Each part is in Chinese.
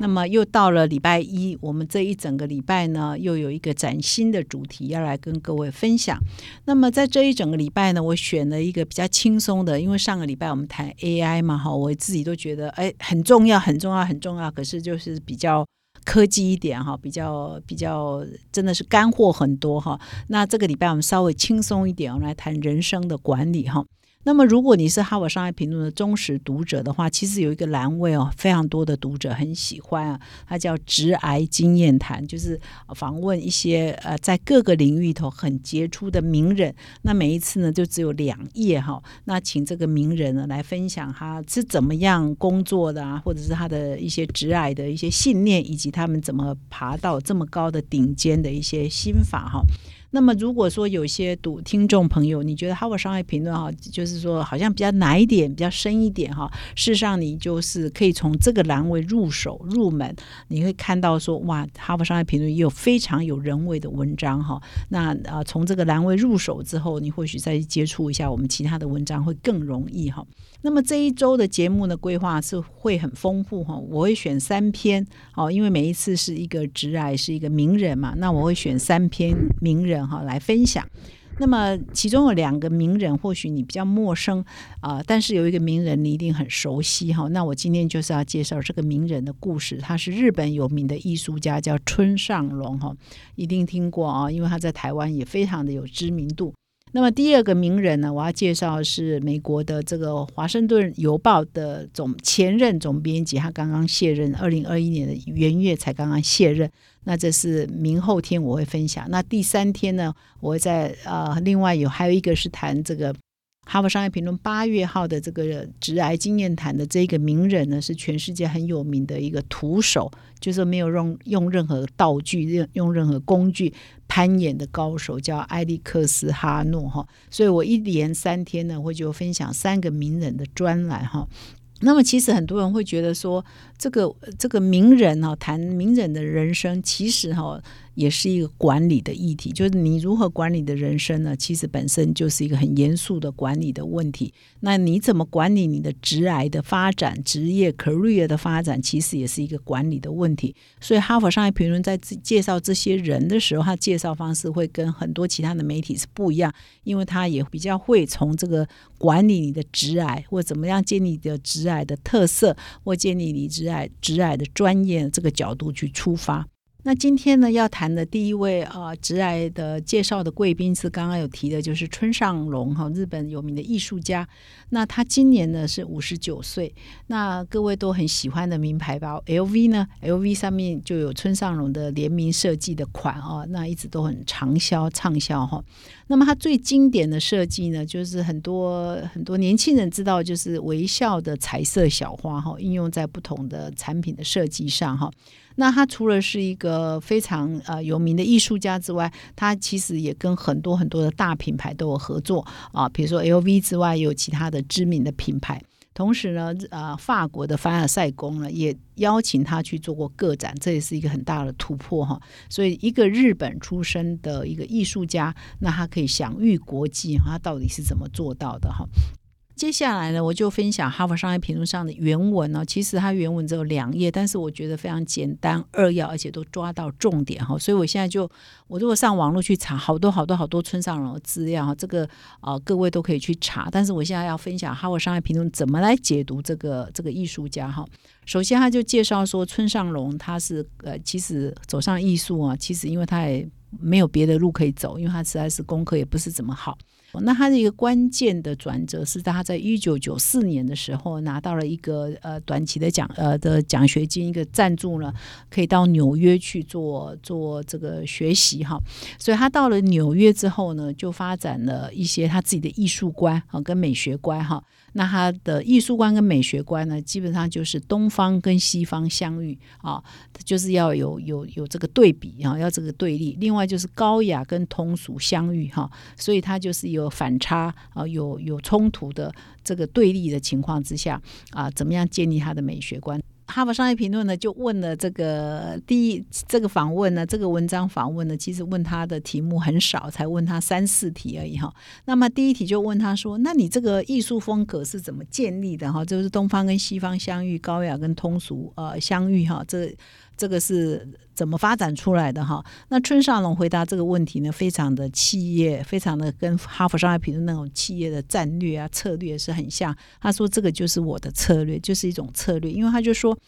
那么又到了礼拜一，我们这一整个礼拜呢，又有一个崭新的主题要来跟各位分享。那么在这一整个礼拜呢，我选了一个比较轻松的，因为上个礼拜我们谈 AI 嘛，哈，我自己都觉得哎很重要，很重要，很重要。可是就是比较科技一点哈，比较比较真的是干货很多哈。那这个礼拜我们稍微轻松一点，我们来谈人生的管理哈。那么，如果你是《哈佛商业评论》的忠实读者的话，其实有一个栏位哦，非常多的读者很喜欢啊，它叫“直癌经验谈”，就是访问一些呃在各个领域头很杰出的名人。那每一次呢，就只有两页哈，那请这个名人呢来分享他是怎么样工作的啊，或者是他的一些直癌的一些信念，以及他们怎么爬到这么高的顶尖的一些心法哈。那么，如果说有些读听众朋友，你觉得《哈佛商业评论》哈，就是说好像比较难一点，比较深一点哈，事实上你就是可以从这个栏位入手入门，你会看到说哇，《哈佛商业评论》也有非常有人味的文章哈。那啊，从这个栏位入手之后，你或许再去接触一下我们其他的文章会更容易哈。那么这一周的节目的规划是会很丰富哈，我会选三篇哦，因为每一次是一个直癌是一个名人嘛，那我会选三篇名人哈来分享。那么其中有两个名人或许你比较陌生啊，但是有一个名人你一定很熟悉哈。那我今天就是要介绍这个名人的故事，他是日本有名的艺术家，叫村上隆哈，一定听过啊，因为他在台湾也非常的有知名度。那么第二个名人呢，我要介绍是美国的这个《华盛顿邮报》的总前任总编辑，他刚刚卸任，二零二一年的元月才刚刚卸任。那这是明后天我会分享。那第三天呢，我会在呃，另外有还有一个是谈这个。哈佛商业评论八月号的这个直癌经验谈的这个名人呢，是全世界很有名的一个徒手，就是没有用用任何道具、用用任何工具攀岩的高手，叫埃利克斯哈诺哈。所以我一连三天呢，会就分享三个名人的专栏哈。那么其实很多人会觉得说，这个这个名人哈，谈名人的人生，其实哈。也是一个管理的议题，就是你如何管理的人生呢？其实本身就是一个很严肃的管理的问题。那你怎么管理你的职癌的发展、职业 career 的发展，其实也是一个管理的问题。所以，哈佛商业评论在介绍这些人的时候，他介绍方式会跟很多其他的媒体是不一样，因为他也比较会从这个管理你的职癌，或怎么样建立你的职癌的特色，或建立你职癌职癌的专业这个角度去出发。那今天呢，要谈的第一位啊，直癌的介绍的贵宾是刚刚有提的，就是村上隆哈，日本有名的艺术家。那他今年呢是五十九岁。那各位都很喜欢的名牌包 LV 呢，LV 上面就有村上隆的联名设计的款啊，那一直都很畅销畅销哈。那么它最经典的设计呢，就是很多很多年轻人知道，就是微笑的彩色小花哈，应用在不同的产品的设计上哈。那他除了是一个非常呃有名的艺术家之外，他其实也跟很多很多的大品牌都有合作啊，比如说 LV 之外，也有其他的知名的品牌。同时呢，呃，法国的凡尔赛宫呢也邀请他去做过个展，这也是一个很大的突破哈。所以，一个日本出身的一个艺术家，那他可以享誉国际，他到底是怎么做到的哈？接下来呢，我就分享《哈佛商业评论》上的原文哦。其实它原文只有两页，但是我觉得非常简单扼要，而且都抓到重点哈。所以我现在就，我如果上网络去查，好多好多好多村上隆的资料，这个啊各位都可以去查。但是我现在要分享《哈佛商业评论》怎么来解读这个这个艺术家哈。首先，他就介绍说，村上隆他是呃，其实走上艺术啊，其实因为他也没有别的路可以走，因为他实在是功课也不是怎么好。那他的一个关键的转折是他在一九九四年的时候拿到了一个呃短期的奖呃的奖学金一个赞助呢，可以到纽约去做做这个学习哈。所以他到了纽约之后呢，就发展了一些他自己的艺术观啊跟美学观哈。那他的艺术观跟美学观呢，基本上就是东方跟西方相遇啊，就是要有有有这个对比啊，要这个对立。另外就是高雅跟通俗相遇哈，所以他就是有反差啊，有有冲突的这个对立的情况之下啊，怎么样建立他的美学观？哈佛商业评论呢，就问了这个第一这个访问呢，这个文章访问呢，其实问他的题目很少，才问他三四题而已哈。那么第一题就问他说：“那你这个艺术风格是怎么建立的？哈，就是东方跟西方相遇，高雅跟通俗呃相遇哈，这。”这个是怎么发展出来的哈？那春上龙回答这个问题呢，非常的企业，非常的跟哈佛商业评论那种企业的战略啊策略是很像。他说这个就是我的策略，就是一种策略。因为他就说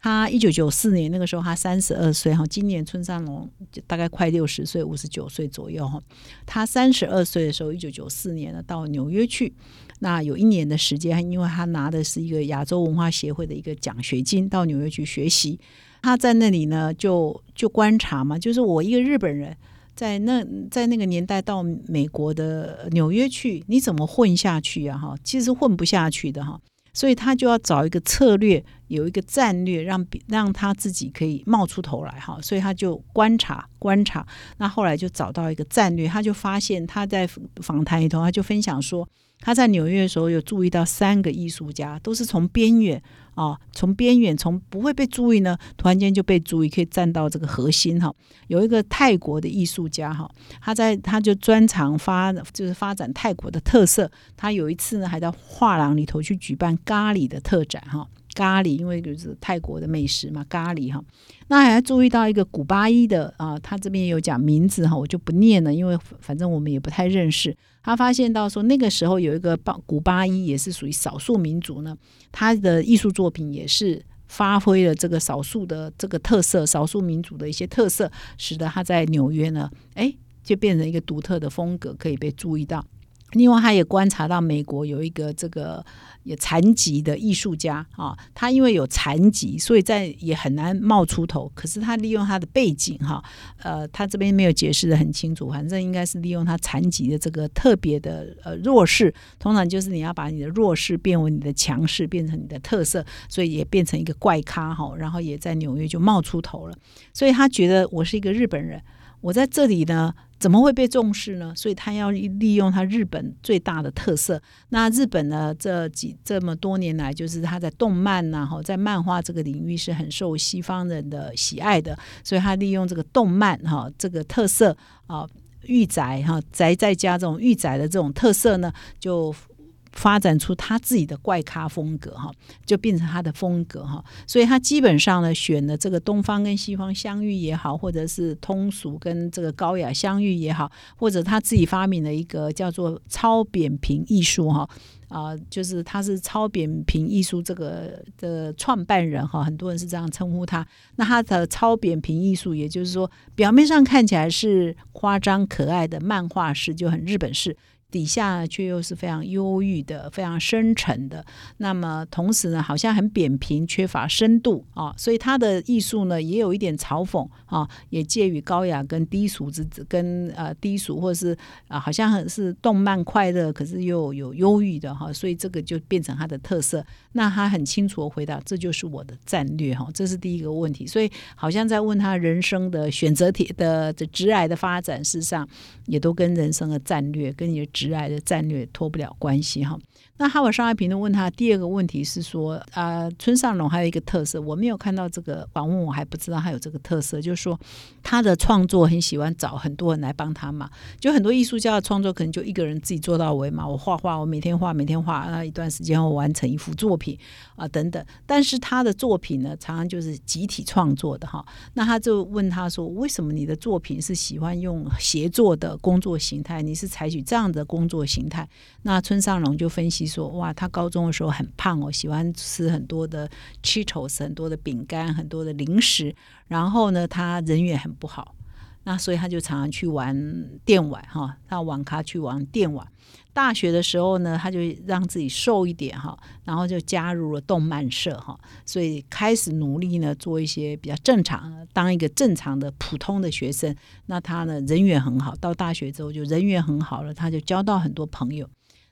他一九九四年那个时候他三十二岁哈，今年春上龙大概快六十岁，五十九岁左右哈。他三十二岁的时候，一九九四年呢到纽约去，那有一年的时间，因为他拿的是一个亚洲文化协会的一个奖学金，到纽约去学习。他在那里呢，就就观察嘛，就是我一个日本人，在那在那个年代到美国的纽约去，你怎么混下去啊？哈，其实混不下去的哈，所以他就要找一个策略，有一个战略，让让他自己可以冒出头来哈，所以他就观察观察，那后来就找到一个战略，他就发现他在访谈里头，他就分享说。他在纽约的时候有注意到三个艺术家，都是从边缘啊，从边缘，从不会被注意呢，突然间就被注意，可以站到这个核心哈。有一个泰国的艺术家哈，他在他就专长发就是发展泰国的特色。他有一次呢，还在画廊里头去举办咖喱的特展哈。咖喱，因为就是泰国的美食嘛，咖喱哈。那还注意到一个古巴伊的啊，他这边有讲名字哈，我就不念了，因为反正我们也不太认识。他发现到说，那个时候有一个巴古巴伊也是属于少数民族呢，他的艺术作品也是发挥了这个少数的这个特色，少数民族的一些特色，使得他在纽约呢，哎，就变成一个独特的风格，可以被注意到。另外，他也观察到美国有一个这个有残疾的艺术家啊，他因为有残疾，所以在也很难冒出头。可是他利用他的背景哈，呃，他这边没有解释的很清楚，反正应该是利用他残疾的这个特别的呃弱势，通常就是你要把你的弱势变为你的强势，变成你的特色，所以也变成一个怪咖哈，然后也在纽约就冒出头了。所以他觉得我是一个日本人，我在这里呢。怎么会被重视呢？所以他要利用他日本最大的特色。那日本呢？这几这么多年来，就是他在动漫呐，哈，在漫画这个领域是很受西方人的喜爱的。所以他利用这个动漫哈这个特色啊，御宅哈宅在家这种御宅的这种特色呢，就。发展出他自己的怪咖风格哈，就变成他的风格哈，所以他基本上呢选的这个东方跟西方相遇也好，或者是通俗跟这个高雅相遇也好，或者他自己发明了一个叫做超扁平艺术哈啊，就是他是超扁平艺术这个的创办人哈，很多人是这样称呼他。那他的超扁平艺术，也就是说表面上看起来是夸张可爱的漫画式，就很日本式。底下却又是非常忧郁的、非常深沉的。那么同时呢，好像很扁平，缺乏深度啊。所以他的艺术呢，也有一点嘲讽啊，也介于高雅跟低俗之跟呃低俗，或是啊，好像很是动漫快乐，可是又有忧郁的哈。所以这个就变成他的特色。那他很清楚的回答：“这就是我的战略哈。”这是第一个问题。所以好像在问他人生的选择题的的直癌的发展，事实上也都跟人生的战略跟你的。直来的战略脱不了关系哈。那哈佛商业评论问他第二个问题是说啊，村上隆还有一个特色，我没有看到这个访问，我还不知道他有这个特色，就是说他的创作很喜欢找很多人来帮他嘛。就很多艺术家的创作可能就一个人自己做到尾嘛，我画画，我每天画，每天画，那一段时间我完成一幅作品啊等等。但是他的作品呢，常常就是集体创作的哈。那他就问他说，为什么你的作品是喜欢用协作的工作形态？你是采取这样的工作形态？那村上隆就分析。说哇，他高中的时候很胖哦，喜欢吃很多的 Cheetos，很多的饼干，很多的零食。然后呢，他人缘很不好，那所以他就常常去玩电玩哈，到网咖去玩电玩。大学的时候呢，他就让自己瘦一点哈，然后就加入了动漫社哈，所以开始努力呢，做一些比较正常，当一个正常的普通的学生。那他呢，人缘很好，到大学之后就人缘很好了，他就交到很多朋友。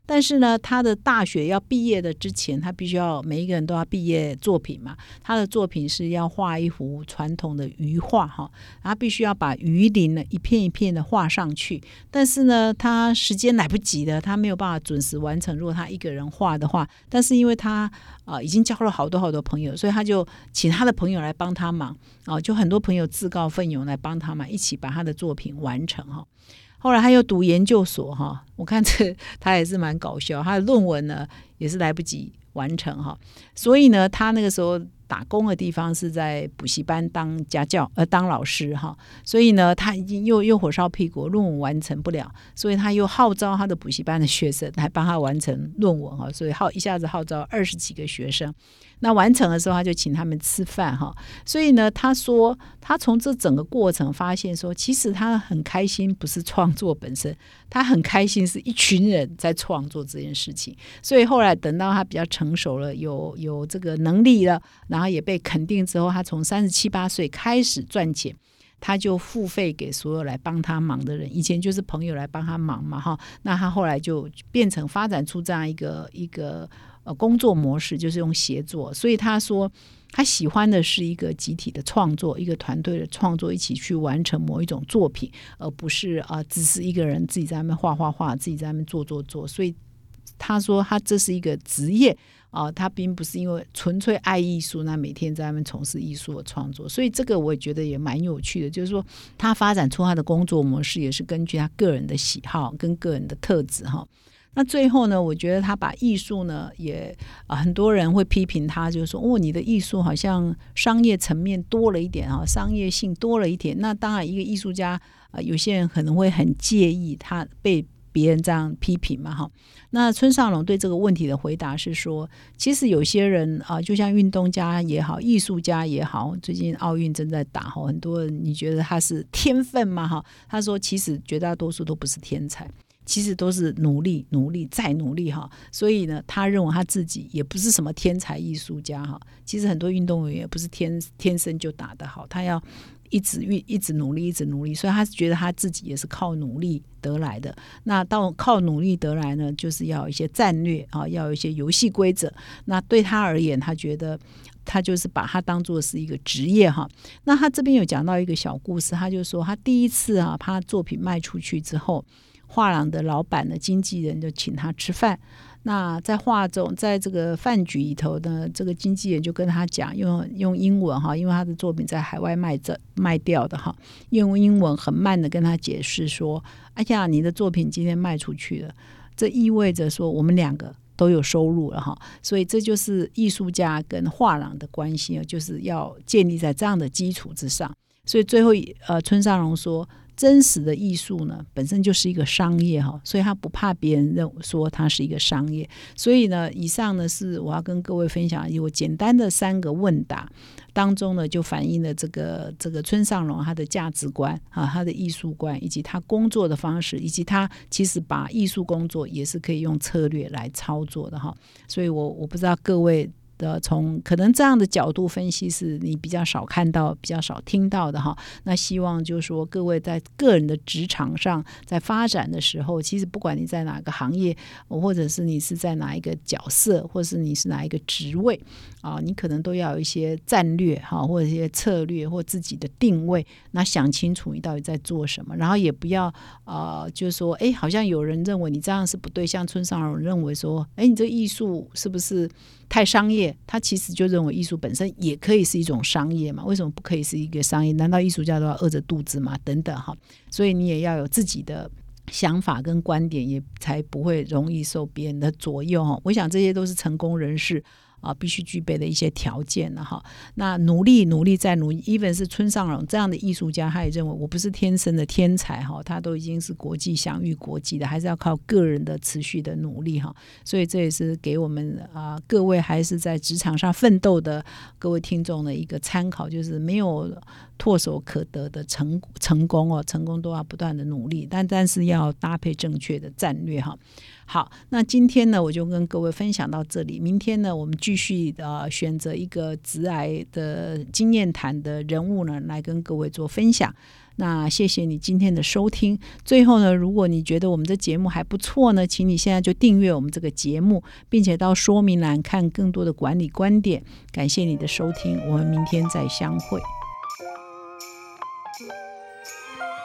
但是呢，他的大学要毕业的之前，他必须要每一个人都要毕业作品嘛。他的作品是要画一幅传统的鱼画哈，他必须要把鱼鳞呢一片一片的画上去。但是呢，他时间来不及的，他没有办法准时完成。如果他一个人画的话，但是因为他啊已经交了好多好多朋友，所以他就请他的朋友来帮他忙啊，就很多朋友自告奋勇来帮他嘛，一起把他的作品完成哈。后来他又读研究所哈，我看这他也是蛮搞笑，他的论文呢也是来不及完成哈，所以呢，他那个时候。打工的地方是在补习班当家教，呃，当老师哈，所以呢，他已经又又火烧屁股，论文完成不了，所以他又号召他的补习班的学生来帮他完成论文哈，所以号一下子号召二十几个学生。那完成的时候，他就请他们吃饭哈。所以呢，他说他从这整个过程发现说，其实他很开心，不是创作本身，他很开心是一群人在创作这件事情。所以后来等到他比较成熟了，有有这个能力了，然后也被肯定之后，他从三十七八岁开始赚钱，他就付费给所有来帮他忙的人。以前就是朋友来帮他忙嘛哈，那他后来就变成发展出这样一个一个。呃，工作模式就是用协作，所以他说他喜欢的是一个集体的创作，一个团队的创作，一起去完成某一种作品，而不是啊，只是一个人自己在那边画画画，自己在那边做做做。所以他说他这是一个职业啊，他并不是因为纯粹爱艺术，那每天在外面从事艺术的创作。所以这个我也觉得也蛮有趣的，就是说他发展出他的工作模式，也是根据他个人的喜好跟个人的特质哈。那最后呢？我觉得他把艺术呢，也啊，很多人会批评他，就是说，哦，你的艺术好像商业层面多了一点啊，商业性多了一点。那当然，一个艺术家啊，有些人可能会很介意他被别人这样批评嘛，哈。那村上龙对这个问题的回答是说，其实有些人啊，就像运动家也好，艺术家也好，最近奥运正在打哈，很多人你觉得他是天分吗？哈，他说，其实绝大多数都不是天才。其实都是努力、努力再努力哈，所以呢，他认为他自己也不是什么天才艺术家哈。其实很多运动员也不是天天生就打得好，他要一直运、一直努力、一直努力，所以他觉得他自己也是靠努力得来的。那到靠努力得来呢，就是要一些战略啊，要有一些游戏规则。那对他而言，他觉得他就是把他当做是一个职业哈。那他这边有讲到一个小故事，他就说他第一次啊，他作品卖出去之后。画廊的老板的经纪人就请他吃饭。那在画中，在这个饭局里头呢，这个经纪人就跟他讲，用用英文哈，因为他的作品在海外卖着卖掉的哈，用英文很慢的跟他解释说：“哎呀，你的作品今天卖出去了，这意味着说我们两个都有收入了哈。”所以这就是艺术家跟画廊的关系啊，就是要建立在这样的基础之上。所以最后，呃，村上隆说。真实的艺术呢，本身就是一个商业哈，所以他不怕别人认说它是一个商业。所以呢，以上呢是我要跟各位分享，我简单的三个问答当中呢，就反映了这个这个村上隆他的价值观啊，他的艺术观，以及他工作的方式，以及他其实把艺术工作也是可以用策略来操作的哈。所以我我不知道各位。的从可能这样的角度分析是你比较少看到、比较少听到的哈。那希望就是说各位在个人的职场上在发展的时候，其实不管你在哪个行业，或者是你是在哪一个角色，或是你是哪一个职位啊，你可能都要有一些战略哈，或者一些策略或自己的定位。那想清楚你到底在做什么，然后也不要啊，就是说哎，好像有人认为你这样是不对，像村上荣认为说，哎，你这艺术是不是？太商业，他其实就认为艺术本身也可以是一种商业嘛？为什么不可以是一个商业？难道艺术家都要饿着肚子吗？等等哈，所以你也要有自己的想法跟观点，也才不会容易受别人的左右哈。我想这些都是成功人士。啊，必须具备的一些条件了哈。那努力努力再努力，even 是村上隆这样的艺术家，他也认为我不是天生的天才哈，他都已经是国际享誉国际的，还是要靠个人的持续的努力哈。所以这也是给我们啊各位还是在职场上奋斗的各位听众的一个参考，就是没有唾手可得的成成功哦，成功都要不断的努力，但但是要搭配正确的战略哈。好，那今天呢，我就跟各位分享到这里。明天呢，我们继续呃选择一个直癌的经验谈的人物呢，来跟各位做分享。那谢谢你今天的收听。最后呢，如果你觉得我们的节目还不错呢，请你现在就订阅我们这个节目，并且到说明栏看更多的管理观点。感谢你的收听，我们明天再相会。